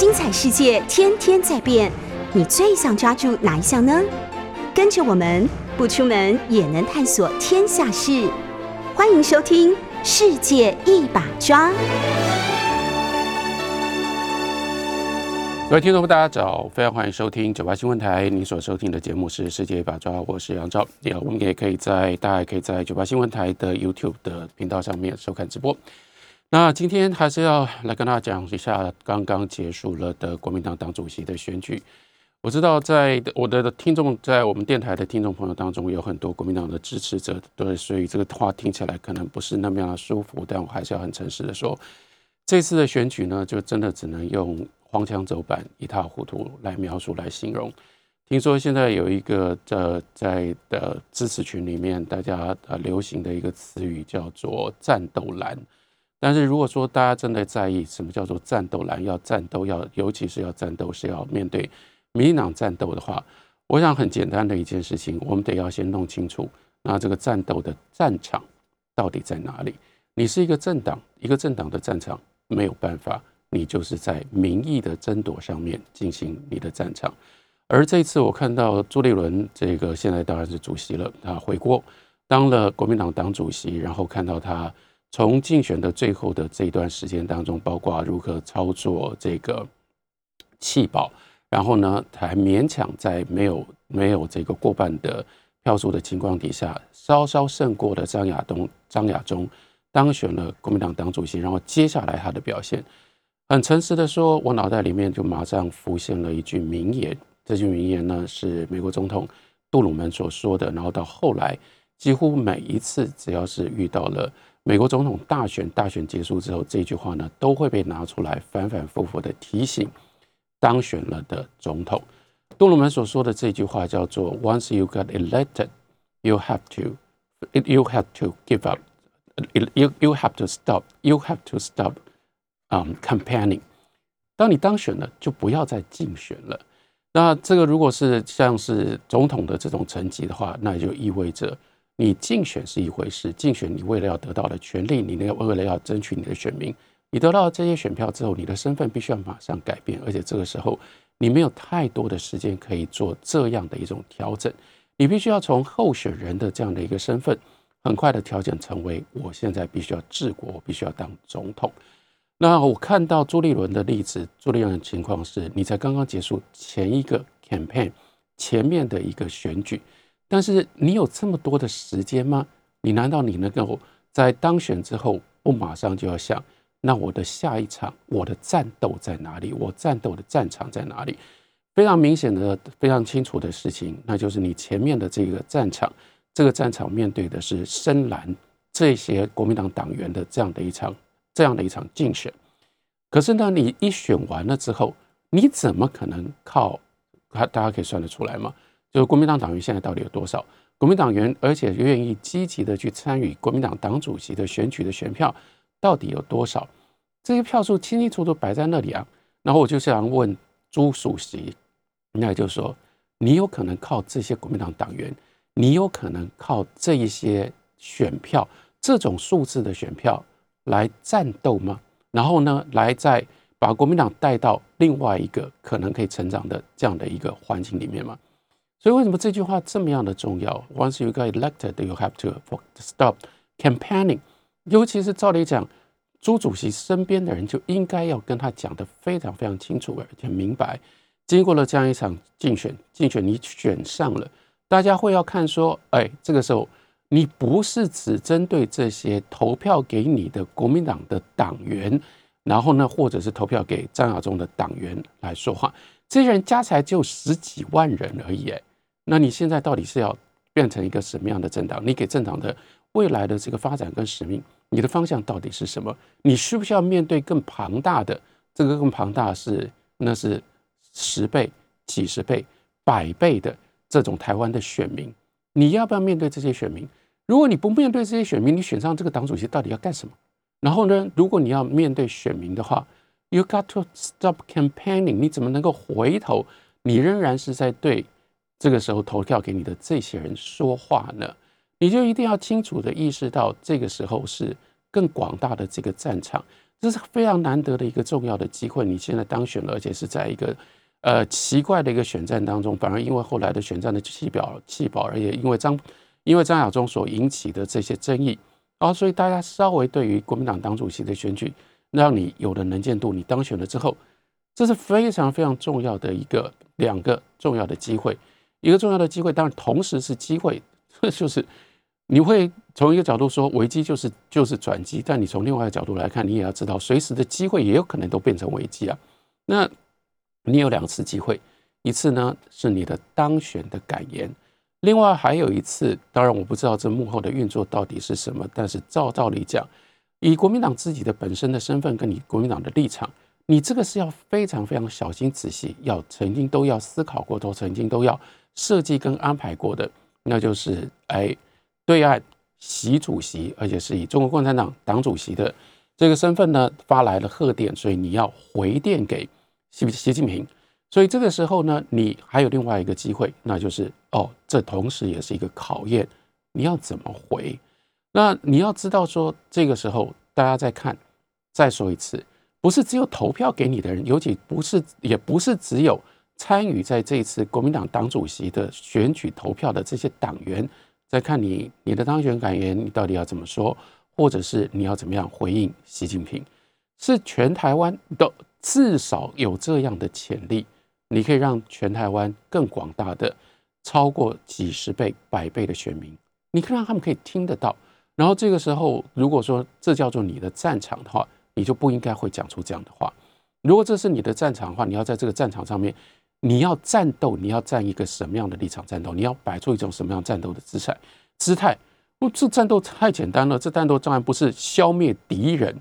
精彩世界天天在变，你最想抓住哪一项呢？跟着我们不出门也能探索天下事，欢迎收听《世界一把抓》。各位听众朋友，大家早，非常欢迎收听九八新闻台。您所收听的节目是《世界一把抓》，我是杨照。也我们也可以在大家可以在九八新闻台的 YouTube 的频道上面收看直播。那今天还是要来跟大家讲一下刚刚结束了的国民党党主席的选举。我知道，在我的听众，在我们电台的听众朋友当中，有很多国民党的支持者，对，所以这个话听起来可能不是那么样的舒服，但我还是要很诚实的说，这次的选举呢，就真的只能用。荒腔走板、一塌糊涂来描述、来形容。听说现在有一个呃，在的支持群里面，大家呃流行的一个词语叫做“战斗蓝”。但是如果说大家真的在意什么叫做“战斗蓝”，要战斗，要尤其是要战斗，是要面对民进党战斗的话，我想很简单的一件事情，我们得要先弄清楚，那这个战斗的战场到底在哪里？你是一个政党，一个政党的战场没有办法。你就是在民意的争夺上面进行你的战场，而这次我看到朱立伦这个现在当然是主席了，他回国当了国民党党主席，然后看到他从竞选的最后的这一段时间当中，包括如何操作这个弃保，然后呢还勉强在没有没有这个过半的票数的情况底下，稍稍胜过了张亚东张亚中当选了国民党党主席，然后接下来他的表现。很诚实的说，我脑袋里面就马上浮现了一句名言。这句名言呢，是美国总统杜鲁门所说的。然后到后来，几乎每一次只要是遇到了美国总统大选，大选结束之后，这句话呢都会被拿出来反反复复的提醒当选了的总统。杜鲁门所说的这句话叫做：“Once you got elected, you have to, you have to give up, you you have to stop, you have to stop。”嗯，campaigning，当你当选了，就不要再竞选了。那这个如果是像是总统的这种层级的话，那就意味着你竞选是一回事，竞选你为了要得到的权利，你那为了要争取你的选民，你得到这些选票之后，你的身份必须要马上改变，而且这个时候你没有太多的时间可以做这样的一种调整，你必须要从候选人的这样的一个身份，很快的调整成为我现在必须要治国，我必须要当总统。那我看到朱立伦的例子，朱立伦的情况是，你才刚刚结束前一个 campaign 前面的一个选举，但是你有这么多的时间吗？你难道你能够在当选之后不马上就要想，那我的下一场我的战斗在哪里？我战斗的战场在哪里？非常明显的、非常清楚的事情，那就是你前面的这个战场，这个战场面对的是深蓝这些国民党党员的这样的一场。这样的一场竞选，可是呢，你一选完了之后，你怎么可能靠？大家可以算得出来吗？就是国民党党员现在到底有多少？国民党员，而且愿意积极的去参与国民党党主席的选举的选票，到底有多少？这些票数清清楚楚摆在那里啊。然后我就想问朱主席，那就是说，你有可能靠这些国民党党员，你有可能靠这一些选票，这种数字的选票？来战斗吗？然后呢，来再把国民党带到另外一个可能可以成长的这样的一个环境里面吗？所以为什么这句话这么样的重要？Once you get elected, you have to stop campaigning。尤其是照理讲，朱主席身边的人就应该要跟他讲的非常非常清楚而且明白。经过了这样一场竞选，竞选你选上了，大家会要看说，哎，这个时候。你不是只针对这些投票给你的国民党的党员，然后呢，或者是投票给张亚中的党员来说话，这些人加起来就十几万人而已。那你现在到底是要变成一个什么样的政党？你给政党的未来的这个发展跟使命，你的方向到底是什么？你需不需要面对更庞大的？这个更庞大是那是十倍、几十倍、百倍的这种台湾的选民，你要不要面对这些选民？如果你不面对这些选民，你选上这个党主席到底要干什么？然后呢，如果你要面对选民的话，You got to stop campaigning。你怎么能够回头？你仍然是在对这个时候投票给你的这些人说话呢？你就一定要清楚的意识到，这个时候是更广大的这个战场，这是非常难得的一个重要的机会。你现在当选了，而且是在一个呃奇怪的一个选战当中，反而因为后来的选战的弃表弃保，而且因为张因为张亚中所引起的这些争议，啊所以大家稍微对于国民党党主席的选举，让你有了能见度，你当选了之后，这是非常非常重要的一个两个重要的机会，一个重要的机会，当然同时是机会，就是。你会从一个角度说危机就是就是转机，但你从另外一个角度来看，你也要知道随时的机会也有可能都变成危机啊。那你有两次机会，一次呢是你的当选的感言，另外还有一次，当然我不知道这幕后的运作到底是什么，但是照道理讲，以国民党自己的本身的身份跟你国民党的立场，你这个是要非常非常小心仔细，要曾经都要思考过，都曾经都要设计跟安排过的，那就是哎。对岸习主席，而且是以中国共产党党主席的这个身份呢，发来了贺电，所以你要回电给习习近平。所以这个时候呢，你还有另外一个机会，那就是哦，这同时也是一个考验，你要怎么回？那你要知道说，这个时候大家在看，再说一次，不是只有投票给你的人，尤其不是，也不是只有参与在这一次国民党党主席的选举投票的这些党员。再看你你的当选感言，你到底要怎么说，或者是你要怎么样回应习近平？是全台湾都至少有这样的潜力，你可以让全台湾更广大的超过几十倍、百倍的选民，你可以让他们可以听得到。然后这个时候，如果说这叫做你的战场的话，你就不应该会讲出这样的话。如果这是你的战场的话，你要在这个战场上面。你要战斗，你要站一个什么样的立场战斗？你要摆出一种什么样战斗的姿态？姿态？哦，这战斗太简单了。这战斗当然不是消灭敌人。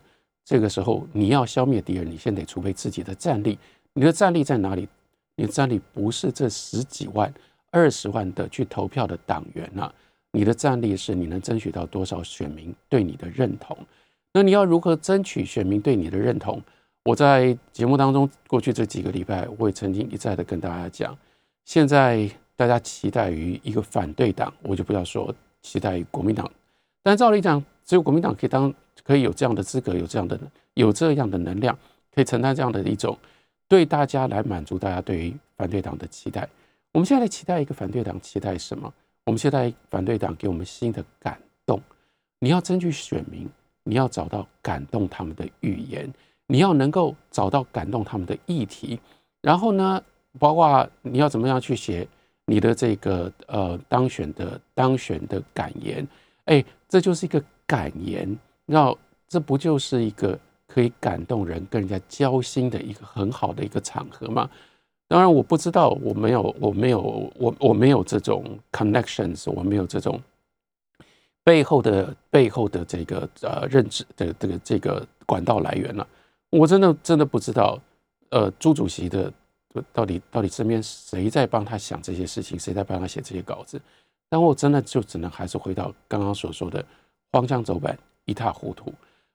这个时候，你要消灭敌人，你先得储备自己的战力。你的战力在哪里？你的战力不是这十几万、二十万的去投票的党员啊。你的战力是你能争取到多少选民对你的认同？那你要如何争取选民对你的认同？我在节目当中，过去这几个礼拜，我也曾经一再的跟大家讲，现在大家期待于一个反对党，我就不要说期待于国民党，但照理讲，只有国民党可以当，可以有这样的资格，有这样的有这样的能量，可以承担这样的一种对大家来满足大家对于反对党的期待。我们现在期待一个反对党，期待什么？我们期待反对党给我们新的感动。你要争取选民，你要找到感动他们的语言。你要能够找到感动他们的议题，然后呢，包括你要怎么样去写你的这个呃当选的当选的感言，哎，这就是一个感言，那这不就是一个可以感动人、跟人家交心的一个很好的一个场合吗？当然，我不知道，我没有，我没有，我我没有这种 connections，我没有这种背后的背后的这个呃认知的这个这个管道来源了。我真的真的不知道，呃，朱主席的到底到底身边谁在帮他想这些事情，谁在帮他写这些稿子？但我真的就只能还是回到刚刚所说的荒腔走板、一塌糊涂。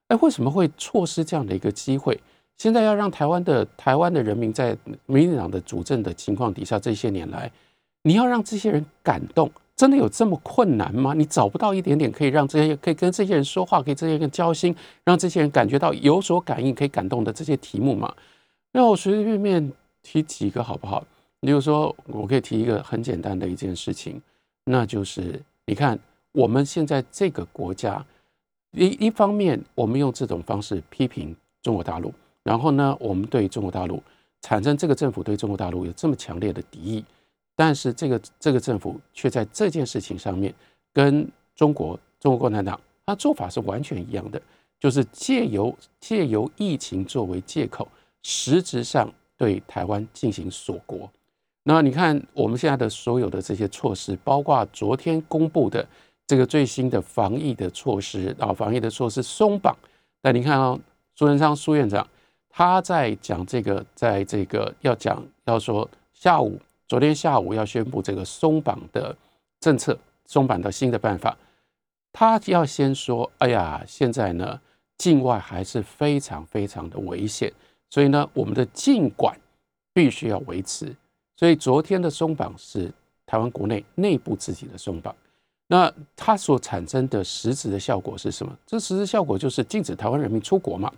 哎，为什么会错失这样的一个机会？现在要让台湾的台湾的人民在民进党的主政的情况底下，这些年来，你要让这些人感动。真的有这么困难吗？你找不到一点点可以让这些可以跟这些人说话，可以这些人交心，让这些人感觉到有所感应，可以感动的这些题目吗？那我随随便便提几个好不好？比如说，我可以提一个很简单的一件事情，那就是你看我们现在这个国家，一一方面我们用这种方式批评中国大陆，然后呢，我们对中国大陆产生这个政府对中国大陆有这么强烈的敌意。但是这个这个政府却在这件事情上面跟中国中国共产党，他做法是完全一样的，就是借由借由疫情作为借口，实质上对台湾进行锁国。那你看我们现在的所有的这些措施，包括昨天公布的这个最新的防疫的措施啊，防疫的措施松绑。但你看哦，苏贞昌苏院长他在讲这个，在这个要讲要说下午。昨天下午要宣布这个松绑的政策，松绑的新的办法，他要先说：“哎呀，现在呢，境外还是非常非常的危险，所以呢，我们的禁管必须要维持。所以昨天的松绑是台湾国内内部自己的松绑。那它所产生的实质的效果是什么？这实质效果就是禁止台湾人民出国嘛。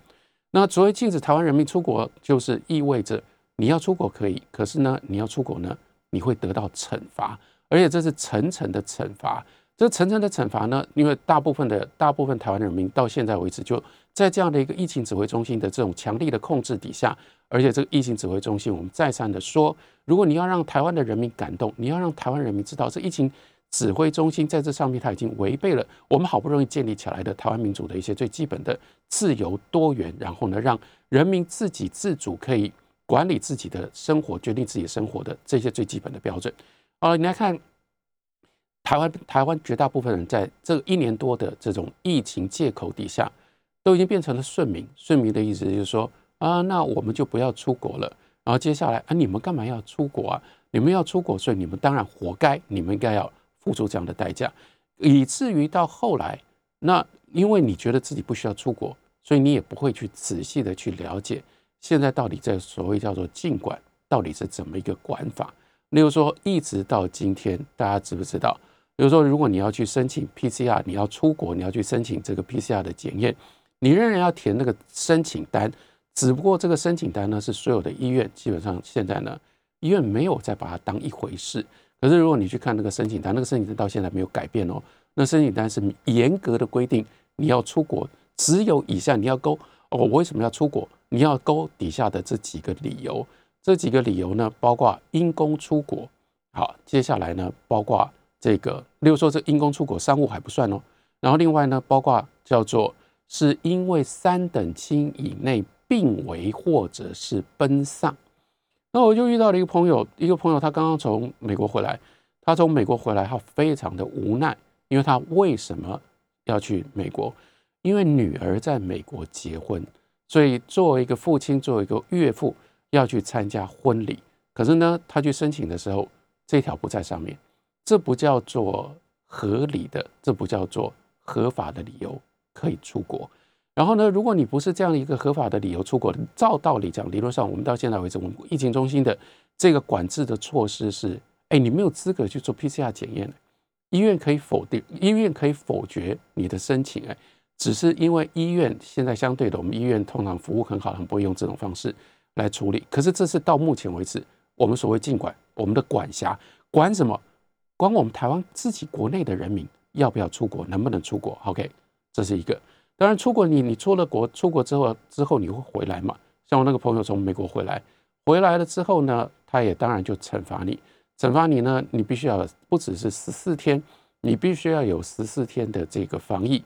那所谓禁止台湾人民出国，就是意味着你要出国可以，可是呢，你要出国呢，你会得到惩罚，而且这是层层的惩罚。这层层的惩罚呢，因为大部分的大部分台湾人民到现在为止，就在这样的一个疫情指挥中心的这种强力的控制底下，而且这个疫情指挥中心，我们再三的说，如果你要让台湾的人民感动，你要让台湾人民知道，这疫情指挥中心在这上面，它已经违背了我们好不容易建立起来的台湾民主的一些最基本的自由多元，然后呢，让人民自己自主可以管理自己的生活，决定自己生活的这些最基本的标准。啊，你来看。台湾台湾绝大部分人在这一年多的这种疫情借口底下，都已经变成了顺民。顺民的意思就是说啊，那我们就不要出国了。然后接下来啊，你们干嘛要出国啊？你们要出国，所以你们当然活该，你们应该要付出这样的代价。以至于到后来，那因为你觉得自己不需要出国，所以你也不会去仔细的去了解现在到底这所谓叫做禁管到底是怎么一个管法。例如说，一直到今天，大家知不知道？比如说，如果你要去申请 PCR，你要出国，你要去申请这个 PCR 的检验，你仍然要填那个申请单。只不过这个申请单呢，是所有的医院基本上现在呢，医院没有再把它当一回事。可是如果你去看那个申请单，那个申请单到现在没有改变哦。那申请单是严格的规定，你要出国，只有以下你要勾哦，我为什么要出国？你要勾底下的这几个理由。这几个理由呢，包括因公出国。好，接下来呢，包括。这个，例如说，这因公出国商务还不算哦。然后另外呢，包括叫做是因为三等亲以内病危或者是奔丧。那我就遇到了一个朋友，一个朋友他刚刚从美国回来，他从美国回来，他非常的无奈，因为他为什么要去美国？因为女儿在美国结婚，所以作为一个父亲，作为一个岳父要去参加婚礼。可是呢，他去申请的时候，这条不在上面。这不叫做合理的，这不叫做合法的理由可以出国。然后呢，如果你不是这样一个合法的理由出国，照道理讲，理论上我们到现在为止，我们疫情中心的这个管制的措施是：哎，你没有资格去做 PCR 检验，医院可以否定，医院可以否决你的申请。哎，只是因为医院现在相对的，我们医院通常服务很好，很不会用这种方式来处理。可是这是到目前为止，我们所谓尽管我们的管辖管什么？管我们台湾自己国内的人民要不要出国，能不能出国？OK，这是一个。当然，出国你你出了国，出国之后之后你会回来嘛？像我那个朋友从美国回来，回来了之后呢，他也当然就惩罚你，惩罚你呢，你必须要不只是十四天，你必须要有十四天的这个防疫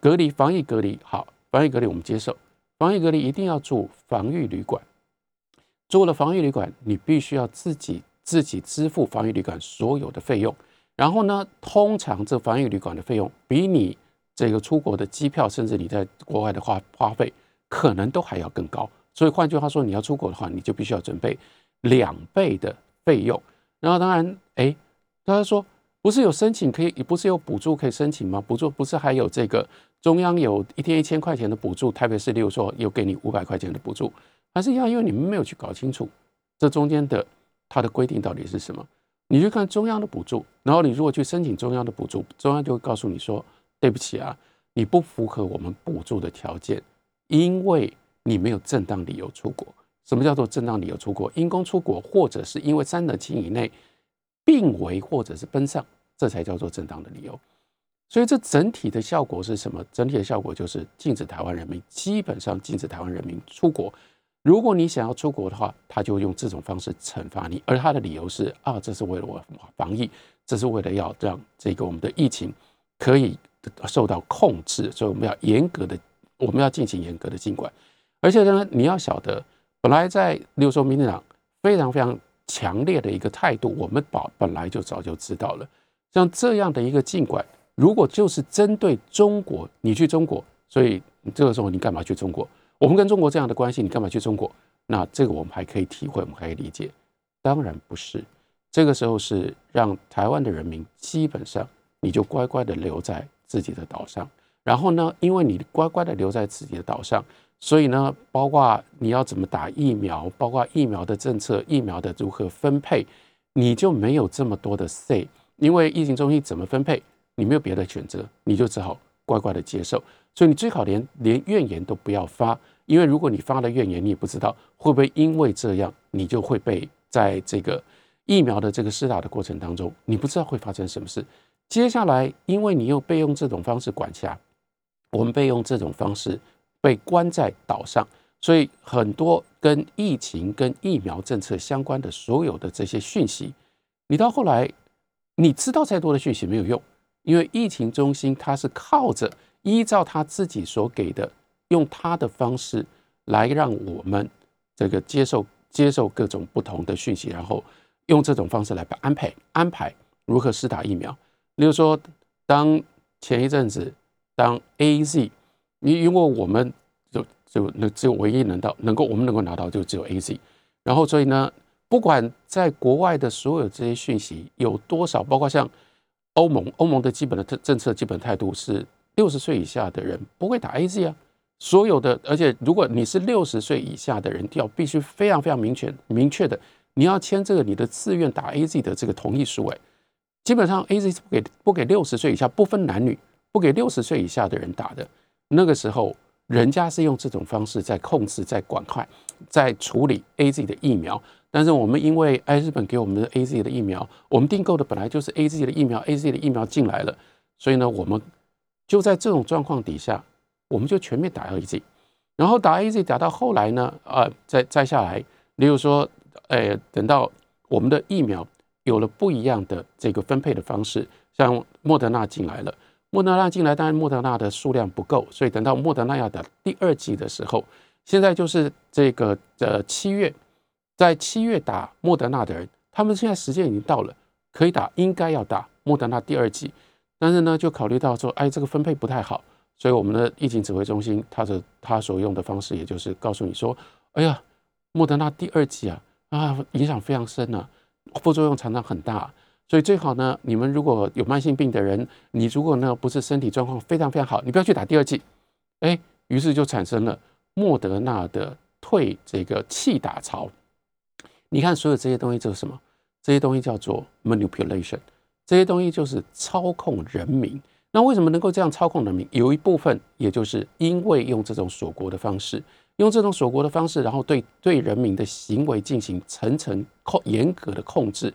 隔离，防疫隔离好，防疫隔离我们接受，防疫隔离一定要住防御旅馆，住了防御旅馆，你必须要自己。自己支付防疫旅馆所有的费用，然后呢，通常这防疫旅馆的费用比你这个出国的机票，甚至你在国外的花花费，可能都还要更高。所以换句话说，你要出国的话，你就必须要准备两倍的费用。然后当然，哎，大家说不是有申请可以，不是有补助可以申请吗？补助不是还有这个中央有一天一千块钱的补助，台北市例如说有给你五百块钱的补助，还是一样，因为你们没有去搞清楚这中间的。它的规定到底是什么？你去看中央的补助，然后你如果去申请中央的补助，中央就会告诉你说：“对不起啊，你不符合我们补助的条件，因为你没有正当理由出国。什么叫做正当理由出国？因公出国，或者是因为三等亲以内病危，或者是奔丧，这才叫做正当的理由。所以这整体的效果是什么？整体的效果就是禁止台湾人民，基本上禁止台湾人民出国。”如果你想要出国的话，他就用这种方式惩罚你，而他的理由是啊，这是为了我防疫，这是为了要让这个我们的疫情可以受到控制，所以我们要严格的，我们要进行严格的监管。而且呢，你要晓得，本来在六州民进党非常非常强烈的一个态度，我们保本来就早就知道了，像这样的一个监管，如果就是针对中国，你去中国，所以这个时候你干嘛去中国？我们跟中国这样的关系，你干嘛去中国？那这个我们还可以体会，我们可以理解。当然不是，这个时候是让台湾的人民基本上你就乖乖的留在自己的岛上。然后呢，因为你乖乖的留在自己的岛上，所以呢，包括你要怎么打疫苗，包括疫苗的政策、疫苗的如何分配，你就没有这么多的 say。因为疫情中心怎么分配，你没有别的选择，你就只好乖乖的接受。所以你最好连连怨言都不要发，因为如果你发了怨言，你也不知道会不会因为这样，你就会被在这个疫苗的这个施打的过程当中，你不知道会发生什么事。接下来，因为你又被用这种方式管辖，我们被用这种方式被关在岛上，所以很多跟疫情、跟疫苗政策相关的所有的这些讯息，你到后来你知道再多的讯息没有用，因为疫情中心它是靠着依照他自己所给的，用他的方式来让我们这个接受接受各种不同的讯息，然后用这种方式来安排安排如何施打疫苗。例如说，当前一阵子，当 A Z，你因为我们就就那只有唯一能到能够我们能够拿到就只有 A Z，然后所以呢，不管在国外的所有这些讯息有多少，包括像欧盟，欧盟的基本的政政策基本态度是六十岁以下的人不会打 A Z 啊，所有的，而且如果你是六十岁以下的人，要必须非常非常明确明确的，你要签这个你的自愿打 A Z 的这个同意书，哎。基本上，A Z 是不给不给六十岁以下不分男女，不给六十岁以下的人打的。那个时候，人家是用这种方式在控制、在管控、在处理 A Z 的疫苗。但是我们因为爱日本给我们的 A Z 的疫苗，我们订购的本来就是 A Z 的疫苗，A Z 的疫苗进来了，所以呢，我们就在这种状况底下，我们就全面打 A Z。然后打 A Z 打到后来呢，啊，再再下来，例如说，哎，等到我们的疫苗。有了不一样的这个分配的方式，像莫德纳进来了，莫德纳进来，当然莫德纳的数量不够，所以等到莫德纳要打第二季的时候，现在就是这个呃七月，在七月打莫德纳的人，他们现在时间已经到了，可以打，应该要打莫德纳第二季，但是呢，就考虑到说，哎，这个分配不太好，所以我们的疫情指挥中心，他的他所用的方式，也就是告诉你说，哎呀，莫德纳第二季啊啊，影响非常深啊。副作用常常很大，所以最好呢，你们如果有慢性病的人，你如果呢不是身体状况非常非常好，你不要去打第二剂。哎，于是就产生了莫德纳的退这个弃打潮。你看，所有这些东西就是什么？这些东西叫做 manipulation，这些东西就是操控人民。那为什么能够这样操控人民？有一部分也就是因为用这种锁国的方式。用这种锁国的方式，然后对对人民的行为进行层层控严格的控制，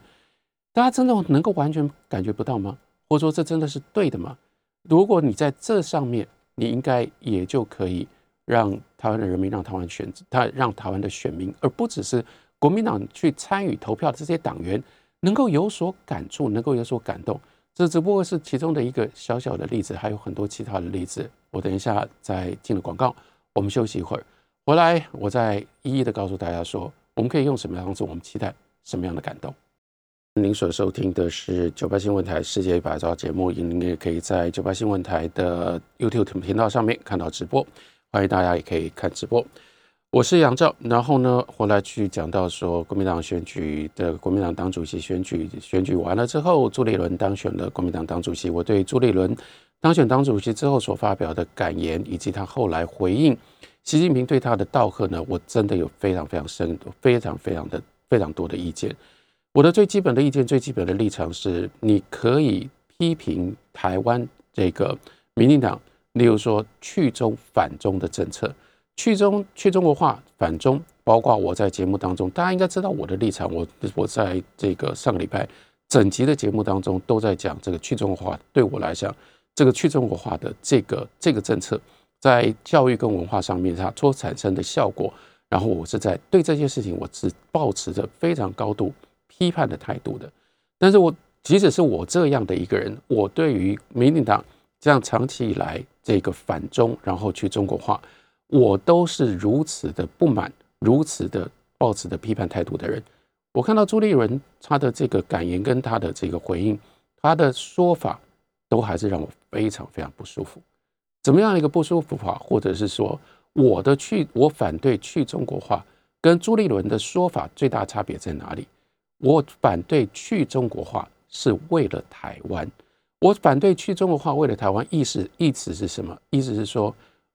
大家真的能够完全感觉不到吗？或者说这真的是对的吗？如果你在这上面，你应该也就可以让台湾的人民，让台湾选他，让台湾的选民，而不只是国民党去参与投票的这些党员，能够有所感触，能够有所感动。这只不过是其中的一个小小的例子，还有很多其他的例子。我等一下再进了广告，我们休息一会儿。回来，我再一一的告诉大家说，我们可以用什么样的方式，我们期待什么样的感动。您所收听的是九八新闻台世界一百招节目，您也可以在九八新闻台的 YouTube 频道上面看到直播，欢迎大家也可以看直播。我是杨照，然后呢，回来去讲到说，国民党选举的国民党党主席选举选举完了之后，朱立伦当选了国民党党主席。我对朱立伦当选党主席之后所发表的感言，以及他后来回应。习近平对他的道贺呢，我真的有非常非常深、非常非常的非常多的意见。我的最基本的意见、最基本的立场是：你可以批评台湾这个民进党，例如说去中反中的政策，去中去中国化、反中，包括我在节目当中，大家应该知道我的立场。我我在这个上个礼拜整集的节目当中都在讲这个去中国化，对我来讲，这个去中国化的这个这个政策。在教育跟文化上面，它所产生的效果，然后我是在对这件事情，我是保持着非常高度批判的态度的。但是我即使是我这样的一个人，我对于民进党这样长期以来这个反中，然后去中国化，我都是如此的不满，如此的抱持的批判态度的人。我看到朱立伦他的这个感言跟他的这个回应，他的说法都还是让我非常非常不舒服。怎么样一个不舒服法，或者是说我的去我反对去中国化，跟朱立伦的说法最大差别在哪里？我反对去中国化是为了台湾，我反对去中国化为了台湾，意思意思是什么？意思是说，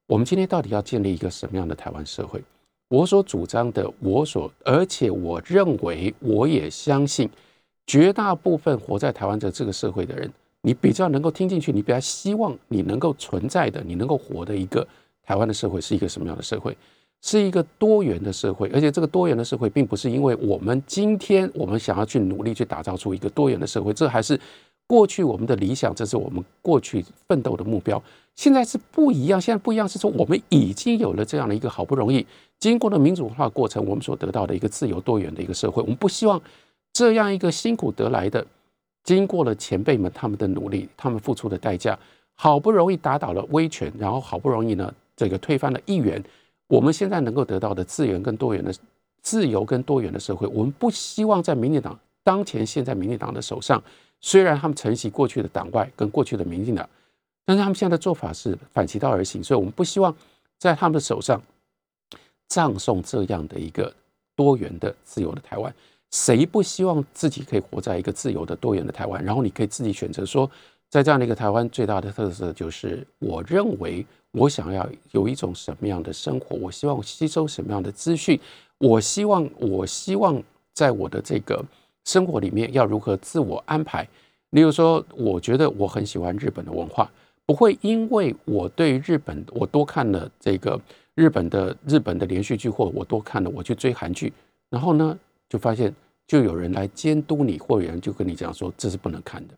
我们今天到底要建立一个什么样的台湾社会？我所主张的，我所而且我认为，我也相信绝大部分活在台湾的这个社会的人你比较能够听进去，你比较希望你能够存在的，你能够活的一个台湾的社会是一个什么样的社会？是一个多元的社会，而且这个多元的社会并不是因为我们今天我们想要去努力去打造出一个多元的社会，这还是过去我们的理想，这是我们过去奋斗的目标。现在是不一样，现在不一样是说我们已经有了这样的一个好不容易经过了民主化过程，我们所得到的一个自由多元的一个社会。我们不希望这样一个辛苦得来的，经过了前辈们他们的努力，他们付出的代价，好不容易打倒了威权，然后好不容易呢这个推翻了议员。我们现在能够得到的资源跟多元的自由跟多元的社会，我们不希望在民进党当前现在民进党的手上，虽然他们承袭过去的党外跟过去的民进党，但是他们现在的做法是反其道而行，所以我们不希望在他们的手上葬送这样的一个多元的自由的台湾。谁不希望自己可以活在一个自由的多元的台湾？然后你可以自己选择说，在这样的一个台湾，最大的特色就是我认为。我想要有一种什么样的生活？我希望吸收什么样的资讯？我希望，我希望在我的这个生活里面要如何自我安排？例如说，我觉得我很喜欢日本的文化，不会因为我对日本我多看了这个日本的日本的连续剧，或我多看了我去追韩剧，然后呢，就发现就有人来监督你，或有人就跟你讲说这是不能看的。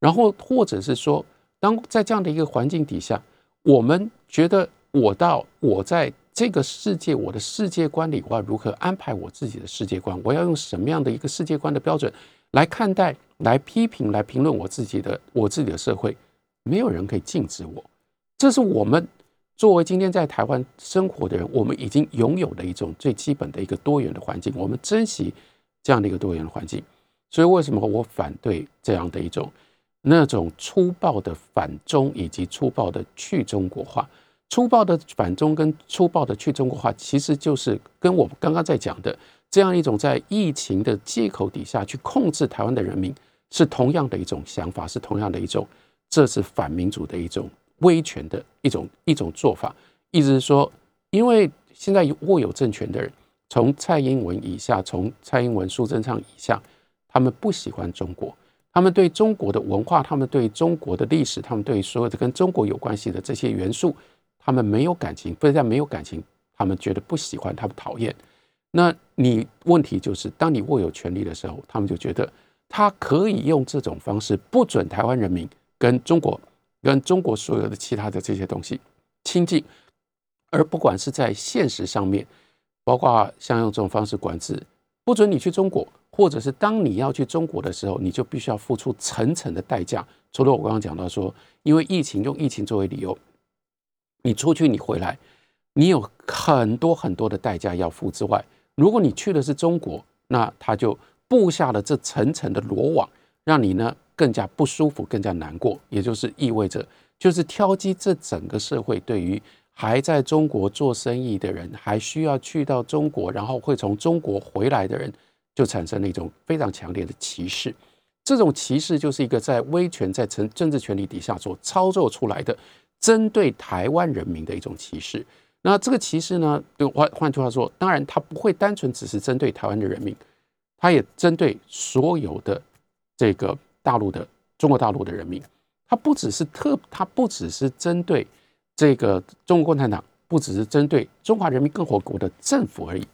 然后或者是说，当在这样的一个环境底下。我们觉得，我到我在这个世界，我的世界观里，我要如何安排我自己的世界观？我要用什么样的一个世界观的标准来看待、来批评、来评论我自己的我自己的社会？没有人可以禁止我。这是我们作为今天在台湾生活的人，我们已经拥有的一种最基本的一个多元的环境。我们珍惜这样的一个多元的环境。所以，为什么我反对这样的一种？那种粗暴的反中以及粗暴的去中国化，粗暴的反中跟粗暴的去中国化，其实就是跟我们刚刚在讲的这样一种在疫情的借口底下去控制台湾的人民，是同样的一种想法，是同样的一种，这是反民主的一种威权的一种一种做法。意思是说，因为现在握有政权的人，从蔡英文以下，从蔡英文、苏贞昌以下，他们不喜欢中国。他们对中国的文化，他们对中国的历史，他们对所有的跟中国有关系的这些元素，他们没有感情，非但没有感情，他们觉得不喜欢，他们讨厌。那你问题就是，当你握有权力的时候，他们就觉得他可以用这种方式不准台湾人民跟中国、跟中国所有的其他的这些东西亲近，而不管是在现实上面，包括像用这种方式管制，不准你去中国。或者是当你要去中国的时候，你就必须要付出层层的代价。除了我刚刚讲到说，因为疫情用疫情作为理由，你出去你回来，你有很多很多的代价要付之外，如果你去的是中国，那他就布下了这层层的罗网，让你呢更加不舒服，更加难过。也就是意味着，就是挑击这整个社会对于还在中国做生意的人，还需要去到中国，然后会从中国回来的人。就产生了一种非常强烈的歧视，这种歧视就是一个在威权、在政政治权力底下所操作出来的，针对台湾人民的一种歧视。那这个歧视呢，换换句话说，当然它不会单纯只是针对台湾的人民，它也针对所有的这个大陆的中国大陆的人民。它不只是特，它不只是针对这个中国共产党，不只是针对中华人民共和国的政府而已，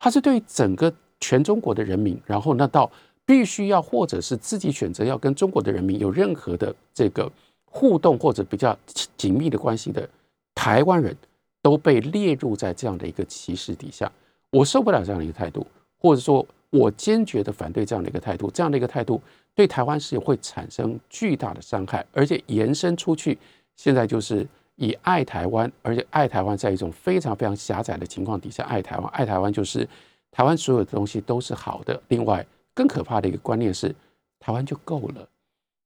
它是对整个。全中国的人民，然后那到必须要或者是自己选择要跟中国的人民有任何的这个互动或者比较紧密的关系的台湾人都被列入在这样的一个歧视底下，我受不了这样的一个态度，或者说我坚决的反对这样的一个态度，这样的一个态度对台湾是会产生巨大的伤害，而且延伸出去，现在就是以爱台湾，而且爱台湾在一种非常非常狭窄的情况底下爱台湾，爱台湾就是。台湾所有的东西都是好的。另外，更可怕的一个观念是，台湾就够了，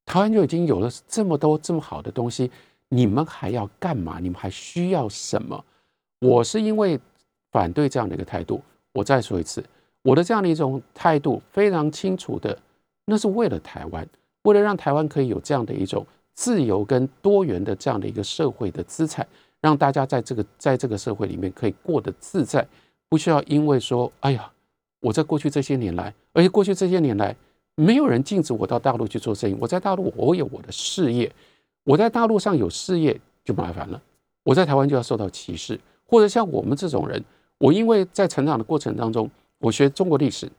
台湾就已经有了这么多这么好的东西，你们还要干嘛？你们还需要什么？我是因为反对这样的一个态度。我再说一次，我的这样的一种态度非常清楚的，那是为了台湾，为了让台湾可以有这样的一种自由跟多元的这样的一个社会的资产，让大家在这个在这个社会里面可以过得自在。不需要因为说，哎呀，我在过去这些年来，而且过去这些年来，没有人禁止我到大陆去做生意。我在大陆，我有我的事业，我在大陆上有事业就麻烦了。我在台湾就要受到歧视，或者像我们这种人，我因为在成长的过程当中，我学中国历史，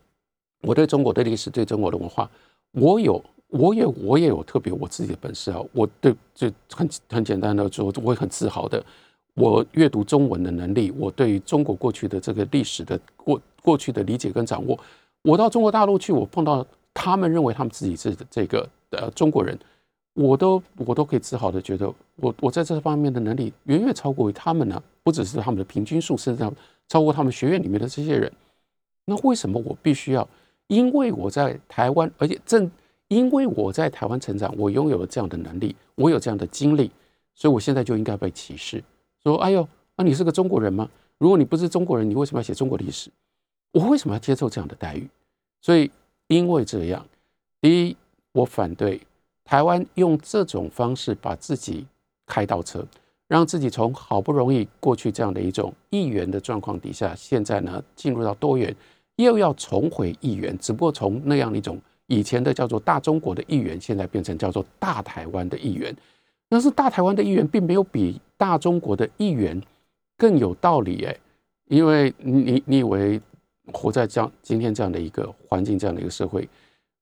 我对中国的历史，对中国的文化，我有，我也，我也有特别我自己的本事啊。我对就很很简单的说，我会很自豪的。我阅读中文的能力，我对于中国过去的这个历史的过过去的理解跟掌握，我到中国大陆去，我碰到他们认为他们自己是这个呃中国人，我都我都可以自豪的觉得，我我在这方面的能力远远超过于他们呢，不只是他们的平均数，甚至超过他们学院里面的这些人。那为什么我必须要？因为我在台湾，而且正因为我在台湾成长，我拥有了这样的能力，我有这样的经历，所以我现在就应该被歧视。说，哎呦，那你是个中国人吗？如果你不是中国人，你为什么要写中国历史？我为什么要接受这样的待遇？所以，因为这样，第一，我反对台湾用这种方式把自己开倒车，让自己从好不容易过去这样的一种一元的状况底下，现在呢进入到多元，又要重回一元，只不过从那样一种以前的叫做大中国的一元，现在变成叫做大台湾的一元。但是大台湾的议员并没有比大中国的议员更有道理哎，因为你你以为活在这样今天这样的一个环境这样的一个社会，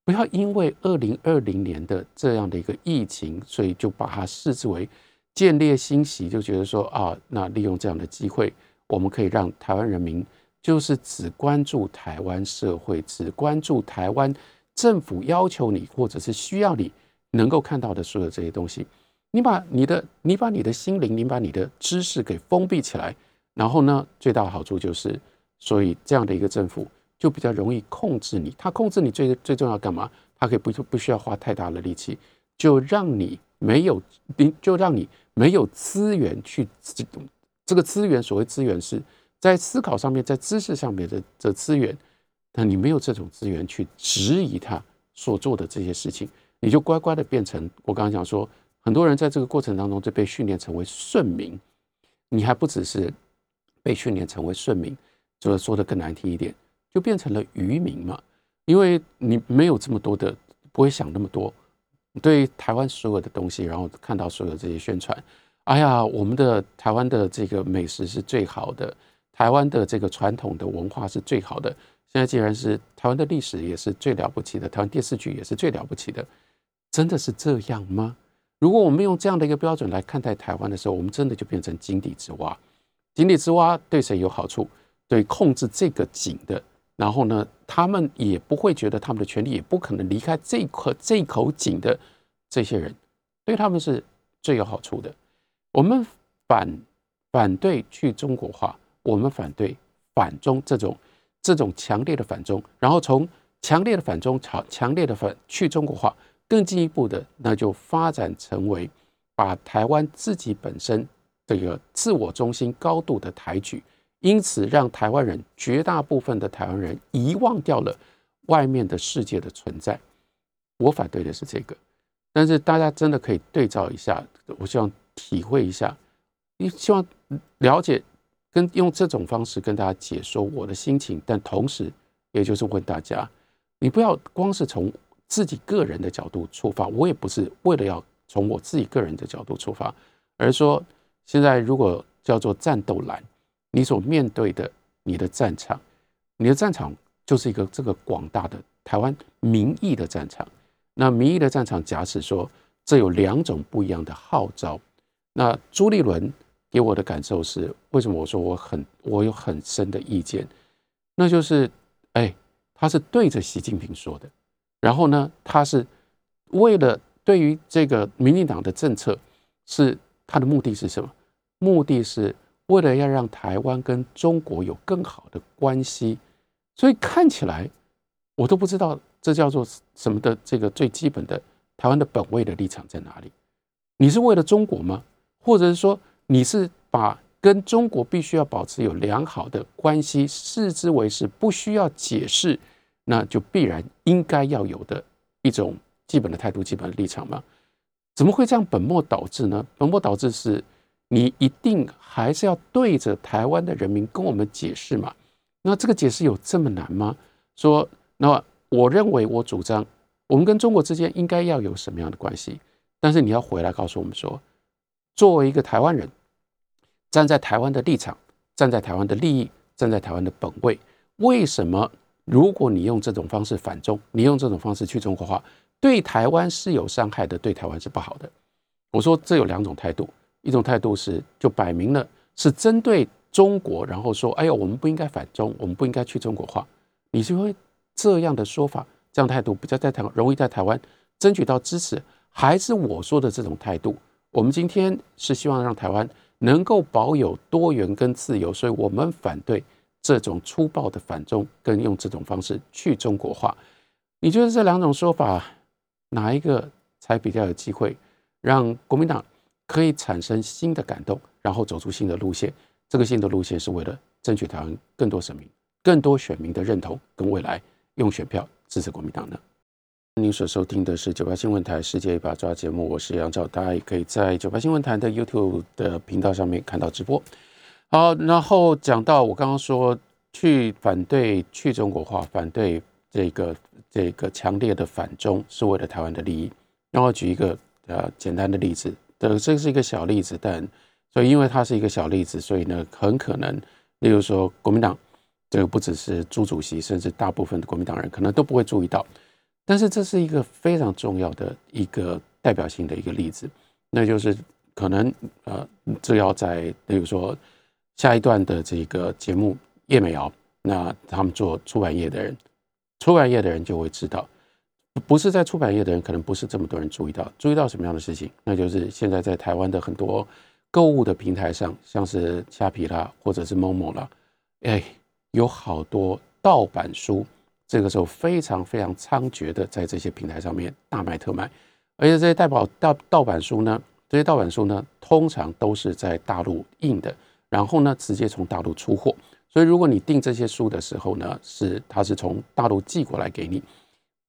不要因为二零二零年的这样的一个疫情，所以就把它视之为见猎欣喜，就觉得说啊，那利用这样的机会，我们可以让台湾人民就是只关注台湾社会，只关注台湾政府要求你或者是需要你能够看到的所有这些东西。你把你的，你把你的心灵，你把你的知识给封闭起来，然后呢，最大的好处就是，所以这样的一个政府就比较容易控制你。他控制你最最重要干嘛？他可以不不需要花太大的力气，就让你没有，就让你没有资源去这这个资源，所谓资源是在思考上面，在知识上面的的资源，那你没有这种资源去质疑他所做的这些事情，你就乖乖的变成我刚刚讲说。很多人在这个过程当中就被训练成为顺民，你还不只是被训练成为顺民，就是说的更难听一点，就变成了愚民嘛。因为你没有这么多的，不会想那么多，对台湾所有的东西，然后看到所有这些宣传，哎呀，我们的台湾的这个美食是最好的，台湾的这个传统的文化是最好的。现在既然是台湾的历史也是最了不起的，台湾电视剧也是最了不起的，真的是这样吗？如果我们用这样的一个标准来看待台湾的时候，我们真的就变成井底之蛙。井底之蛙对谁有好处？对控制这个井的，然后呢，他们也不会觉得他们的权利也不可能离开这口这口井的这些人，对他们是最有好处的。我们反反对去中国化，我们反对反中这种这种强烈的反中，然后从强烈的反中朝强烈的反去中国化。更进一步的，那就发展成为把台湾自己本身这个自我中心高度的抬举，因此让台湾人绝大部分的台湾人遗忘掉了外面的世界的存在。我反对的是这个，但是大家真的可以对照一下，我希望体会一下，你希望了解跟用这种方式跟大家解说我的心情，但同时也就是问大家，你不要光是从。自己个人的角度出发，我也不是为了要从我自己个人的角度出发，而说现在如果叫做战斗蓝，你所面对的你的战场，你的战场就是一个这个广大的台湾民意的战场。那民意的战场，假使说这有两种不一样的号召，那朱立伦给我的感受是，为什么我说我很我有很深的意见，那就是哎，他是对着习近平说的。然后呢，他是为了对于这个民进党的政策，是他的目的是什么？目的是为了要让台湾跟中国有更好的关系。所以看起来，我都不知道这叫做什么的这个最基本的台湾的本位的立场在哪里？你是为了中国吗？或者是说你是把跟中国必须要保持有良好的关系视之为是不需要解释？那就必然应该要有的一种基本的态度、基本的立场吗？怎么会这样本末倒置呢？本末倒置是，你一定还是要对着台湾的人民跟我们解释嘛？那这个解释有这么难吗？说，那我认为我主张我们跟中国之间应该要有什么样的关系？但是你要回来告诉我们说，作为一个台湾人，站在台湾的立场，站在台湾的利益，站在台湾的本位，为什么如果你用这种方式反中，你用这种方式去中国化，对台湾是有伤害的，对台湾是不好的？我说这有两种态度，一种态度是就摆明了是针对中国，然后说，哎呀，我们不应该反中，我们不应该去中国化。你是会这样的说法，这样态度比较在台容易在台湾争取到支持，还是我说的这种态度？我们今天是希望让台湾能够保有多元跟自由，所以我们反对这种粗暴的反中，跟用这种方式去中国化。你觉得这两种说法哪一个才比较有机会让国民党可以产生新的感动，然后走出新的路线？这个新的路线是为了争取台湾更多生命。更多选民的认同跟未来用选票支持国民党呢？您所收听的是九八新闻台《世界一把抓》节目，我是杨照，大家也可以在九八新闻台的 YouTube 的频道上面看到直播。好，然后讲到我刚刚说去反对去中国化，反对这个这个强烈的反中，是为了台湾的利益。让我举一个呃简单的例子，的这是一个小例子，但所以因为它是一个小例子，所以呢很可能，例如说国民党。这个不只是朱主席，甚至大部分的国民党人可能都不会注意到，但是这是一个非常重要的一个代表性的一个例子，那就是可能呃，这要在例如说下一段的这个节目叶美瑶，那他们做出版业的人，出版业的人就会知道，不是在出版业的人可能不是这么多人注意到，注意到什么样的事情？那就是现在在台湾的很多购物的平台上，像是虾皮啦，或者是某某啦，哎。有好多盗版书，这个时候非常非常猖獗的在这些平台上面大卖特卖，而且这些代宝盗盗版书呢，这些盗版书呢，通常都是在大陆印的，然后呢直接从大陆出货，所以如果你订这些书的时候呢，是它是从大陆寄过来给你，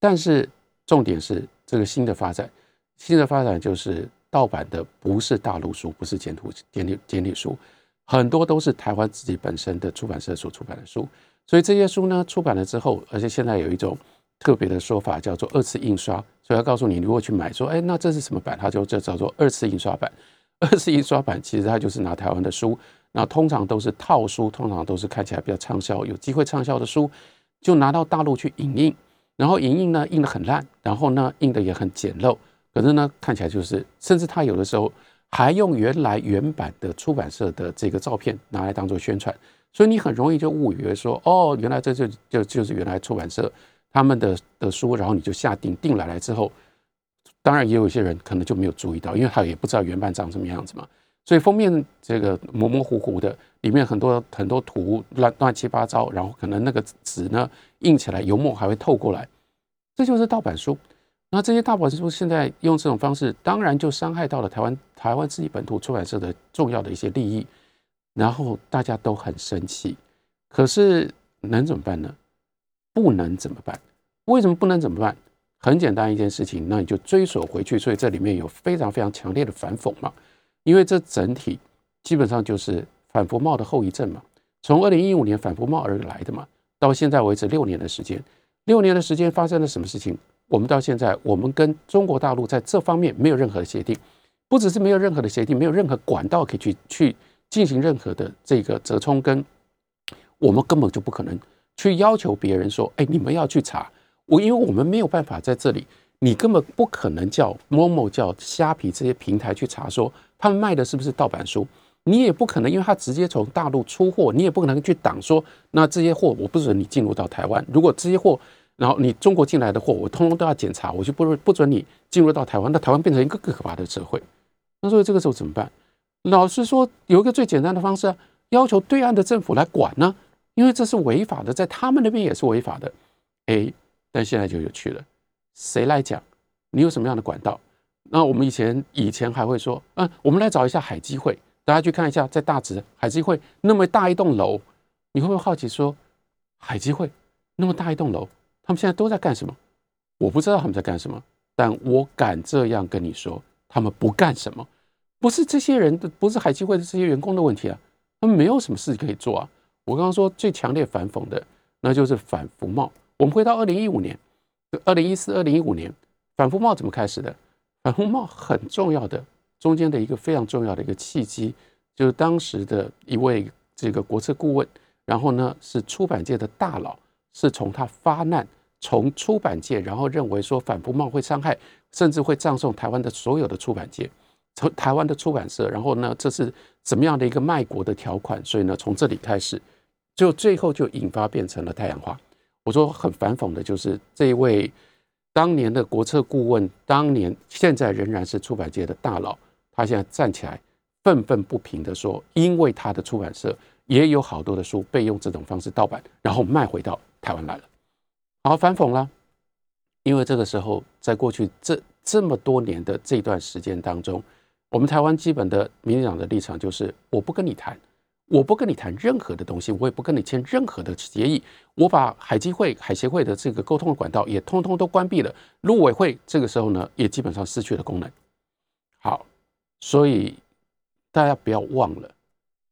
但是重点是这个新的发展，新的发展就是盗版的不是大陆书，不是简图简体简体书。很多都是台湾自己本身的出版社所出版的书，所以这些书呢出版了之后，而且现在有一种特别的说法叫做二次印刷，所以要告诉你，如果去买说，哎，那这是什么版？它就这叫做二次印刷版。二次印刷版其实它就是拿台湾的书，那通常都是套书，通常都是看起来比较畅销、有机会畅销的书，就拿到大陆去影印，然后影印呢印的很烂，然后呢印的也很简陋，可是呢看起来就是，甚至他有的时候。还用原来原版的出版社的这个照片拿来当做宣传，所以你很容易就误以为说，哦，原来这就就就是原来出版社他们的的书，然后你就下定订来来之后，当然也有一些人可能就没有注意到，因为他也不知道原版长什么样子嘛，所以封面这个模模糊糊的，里面很多很多图乱乱七八糟，然后可能那个纸呢印起来油墨还会透过来，这就是盗版书。那这些盗版书现在用这种方式，当然就伤害到了台湾台湾自己本土出版社的重要的一些利益，然后大家都很生气。可是能怎么办呢？不能怎么办？为什么不能怎么办？很简单一件事情，那你就追索回去。所以这里面有非常非常强烈的反讽嘛，因为这整体基本上就是反服贸的后遗症嘛。从二零一五年反服贸而来的嘛，到现在为止六年的时间，六年的时间发生了什么事情？我们到现在，我们跟中国大陆在这方面没有任何的协定，不只是没有任何的协定，没有任何管道可以去去进行任何的这个折冲，跟我们根本就不可能去要求别人说，哎，你们要去查我，因为我们没有办法在这里，你根本不可能叫某某叫虾皮这些平台去查说他们卖的是不是盗版书，你也不可能，因为他直接从大陆出货，你也不可能去挡说，那这些货我不准你进入到台湾，如果这些货。然后你中国进来的货，我通通都要检查，我就不不准你进入到台湾。那台湾变成一个更可怕的社会。那所以这个时候怎么办？老实说，有一个最简单的方式啊，要求对岸的政府来管呢，因为这是违法的，在他们那边也是违法的。哎，但现在就有趣了，谁来讲？你有什么样的管道？那我们以前以前还会说，嗯，我们来找一下海基会，大家去看一下，在大直海基会那么大一栋楼，你会不会好奇说，海基会那么大一栋楼？他们现在都在干什么？我不知道他们在干什么，但我敢这样跟你说，他们不干什么。不是这些人的，不是海基会的这些员工的问题啊，他们没有什么事可以做啊。我刚刚说最强烈反讽的，那就是反服贸。我们回到二零一五年，二零一四、二零一五年反服贸怎么开始的？反服贸很重要的中间的一个非常重要的一个契机，就是当时的一位这个国策顾问，然后呢是出版界的大佬，是从他发难，从出版界，然后认为说反服贸会伤害，甚至会葬送台湾的所有的出版界，从台湾的出版社，然后呢这是怎么样的一个卖国的条款？所以呢从这里开始，就最后就引发变成了太阳花。我说很反讽的就是这一位。当年的国策顾问，当年现在仍然是出版界的大佬，他现在站起来愤愤不平的说，因为他的出版社也有好多的书被用这种方式盗版，然后卖回到台湾来了，好反讽了。因为这个时候，在过去这这么多年的这段时间当中，我们台湾基本的民进党的立场就是我不跟你谈。我不跟你谈任何的东西，我也不跟你签任何的协议。我把海基会、海协会的这个沟通的管道也通通都关闭了。陆委会这个时候呢，也基本上失去了功能。所以大家不要忘了，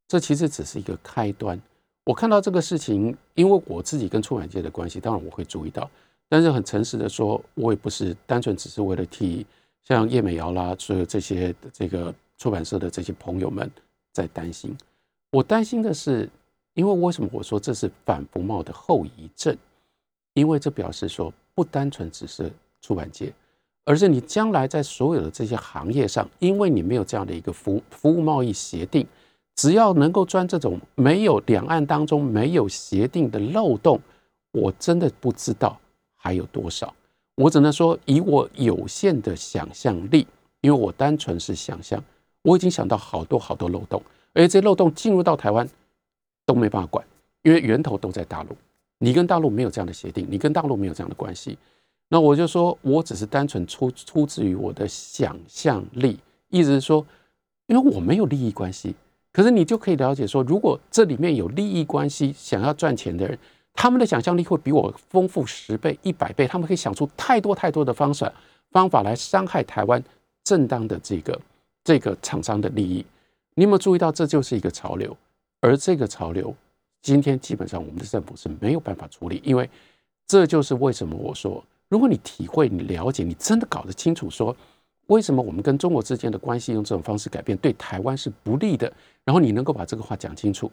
这其实只是一个开端。我看到这个事情，因为我自己跟出版界的关系，当然我会注意到。但是很诚实的说，我也不是单纯只是为了替像叶美瑶啦，所有这些这个出版社的这些朋友们在担心。我担心的是，因为为什么我说这是反服贸的后遗症？因为这表示说，不单纯只是出版界，而是你将来在所有的这些行业上，因为你没有这样的一个服服务贸易协定，只要能够钻这种没有两岸当中没有协定的漏洞，我真的不知道还有多少。我只能说，以我有限的想象力，因为我单纯是想象，我已经想到好多好多漏洞。而这些漏洞进入到台湾都没办法管，因为源头都在大陆。你跟大陆没有这样的协定，你跟大陆没有这样的关系。那我就说，我只是单纯出出自于我的想象力，意思是说，因为我没有利益关系。可是你就可以了解说，如果这里面有利益关系，想要赚钱的人，他们的想象力会比我丰富十倍、一百倍，他们可以想出太多太多的方式方法来伤害台湾正当的这个这个厂商的利益。你有没有注意到，这就是一个潮流，而这个潮流，今天基本上我们的政府是没有办法处理，因为这就是为什么我说，如果你体会、你了解、你真的搞得清楚，说为什么我们跟中国之间的关系用这种方式改变，对台湾是不利的，然后你能够把这个话讲清楚，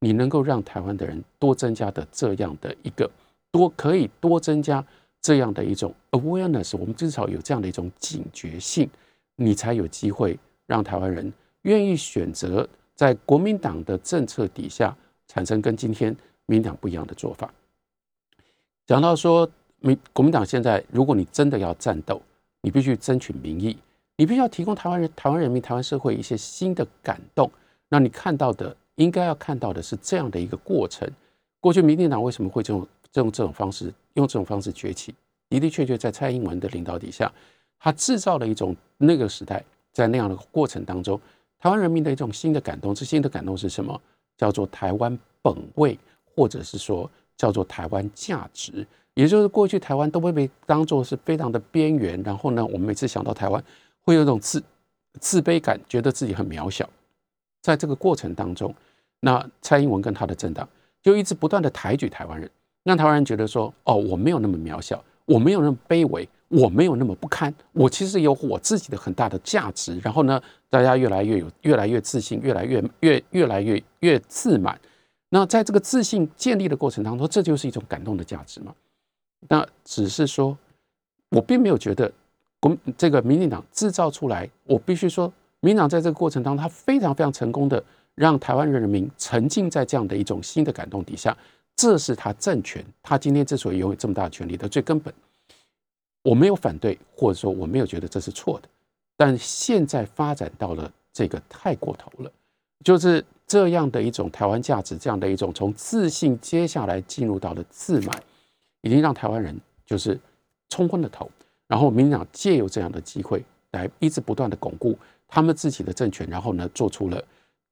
你能够让台湾的人多增加的这样的一个多可以多增加这样的一种 awareness，我们至少有这样的一种警觉性，你才有机会让台湾人。愿意选择在国民党的政策底下产生跟今天民党不一样的做法。讲到说，民国民党现在，如果你真的要战斗，你必须争取民意，你必须要提供台湾人、台湾人民、台湾社会一些新的感动。那你看到的，应该要看到的是这样的一个过程。过去民进党为什么会这种这种这种方式用这种方式崛起？的的确确在蔡英文的领导底下，他制造了一种那个时代在那样的过程当中。台湾人民的一种新的感动，这新的感动是什么？叫做台湾本位，或者是说叫做台湾价值。也就是过去台湾都会被当作是非常的边缘，然后呢，我们每次想到台湾，会有一种自自卑感，觉得自己很渺小。在这个过程当中，那蔡英文跟他的政党就一直不断的抬举台湾人，让台湾人觉得说：哦，我没有那么渺小，我没有那么卑微。我没有那么不堪，我其实有我自己的很大的价值。然后呢，大家越来越有，越来越自信，越来越越越来越越自满。那在这个自信建立的过程当中，这就是一种感动的价值嘛？那只是说，我并没有觉得国这个民进党制造出来。我必须说，民进党在这个过程当中，他非常非常成功的让台湾人民沉浸在这样的一种新的感动底下。这是他政权，他今天之所以拥有这么大权力的最根本。我没有反对，或者说我没有觉得这是错的，但现在发展到了这个太过头了，就是这样的一种台湾价值，这样的一种从自信接下来进入到了自满，已经让台湾人就是冲昏了头。然后民进党借由这样的机会来一直不断的巩固他们自己的政权，然后呢做出了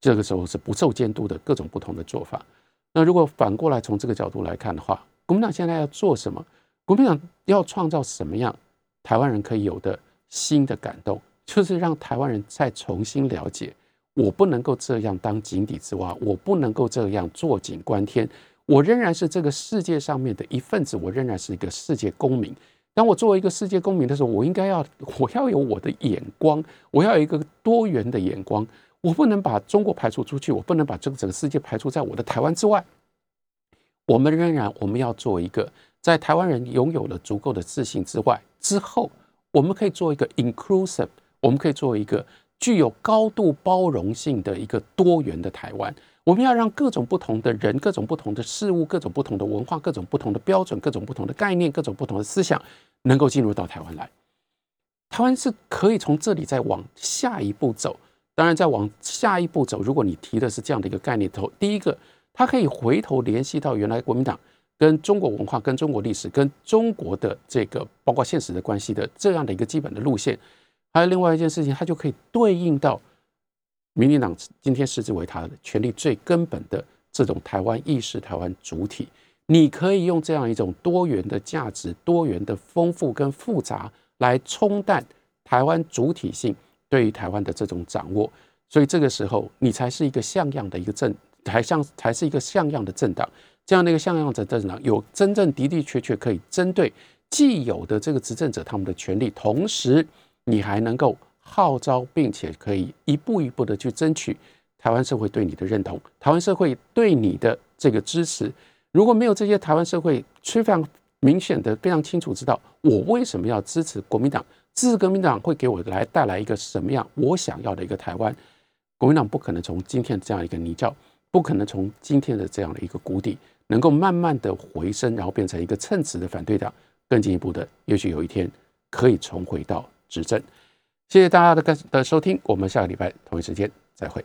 这个时候是不受监督的各种不同的做法。那如果反过来从这个角度来看的话，国民党现在要做什么？国民党要创造什么样台湾人可以有的新的感动，就是让台湾人再重新了解，我不能够这样当井底之蛙，我不能够这样坐井观天，我仍然是这个世界上面的一份子，我仍然是一个世界公民。当我作为一个世界公民的时候，我应该要我要有我的眼光，我要有一个多元的眼光，我不能把中国排除出去，我不能把这个整个世界排除在我的台湾之外。我们仍然我们要做一个，在台湾人拥有了足够的自信之外之后，我们可以做一个 inclusive，我们可以做一个具有高度包容性的一个多元的台湾。我们要让各种不同的人、各种不同的事物、各种不同的文化、各种不同的标准、各种不同的概念、各种不同的思想，能够进入到台湾来。台湾是可以从这里再往下一步走。当然，再往下一步走，如果你提的是这样的一个概念头，第一个，它可以回头联系到原来国民党跟中国文化、跟中国历史、跟中国的这个包括现实的关系的这样的一个基本的路线。还有另外一件事情，它就可以对应到。民进党今天视之为他的权力最根本的这种台湾意识、台湾主体，你可以用这样一种多元的价值、多元的丰富跟复杂来冲淡台湾主体性对于台湾的这种掌握，所以这个时候你才是一个像样的一个政，才像才是一个像样的政党，这样的一个像样的政党，有真正的的确确可以针对既有的这个执政者他们的权利，同时你还能够。号召，并且可以一步一步的去争取台湾社会对你的认同，台湾社会对你的这个支持。如果没有这些，台湾社会非常明显的、非常清楚知道我为什么要支持国民党，支持国民党会给我来带来一个什么样我想要的一个台湾。国民党不可能从今天这样一个泥沼，不可能从今天的这样的一个谷底，能够慢慢的回升，然后变成一个称职的反对党。更进一步的，也许有一天可以重回到执政。谢谢大家的的收听，我们下个礼拜同一时间再会。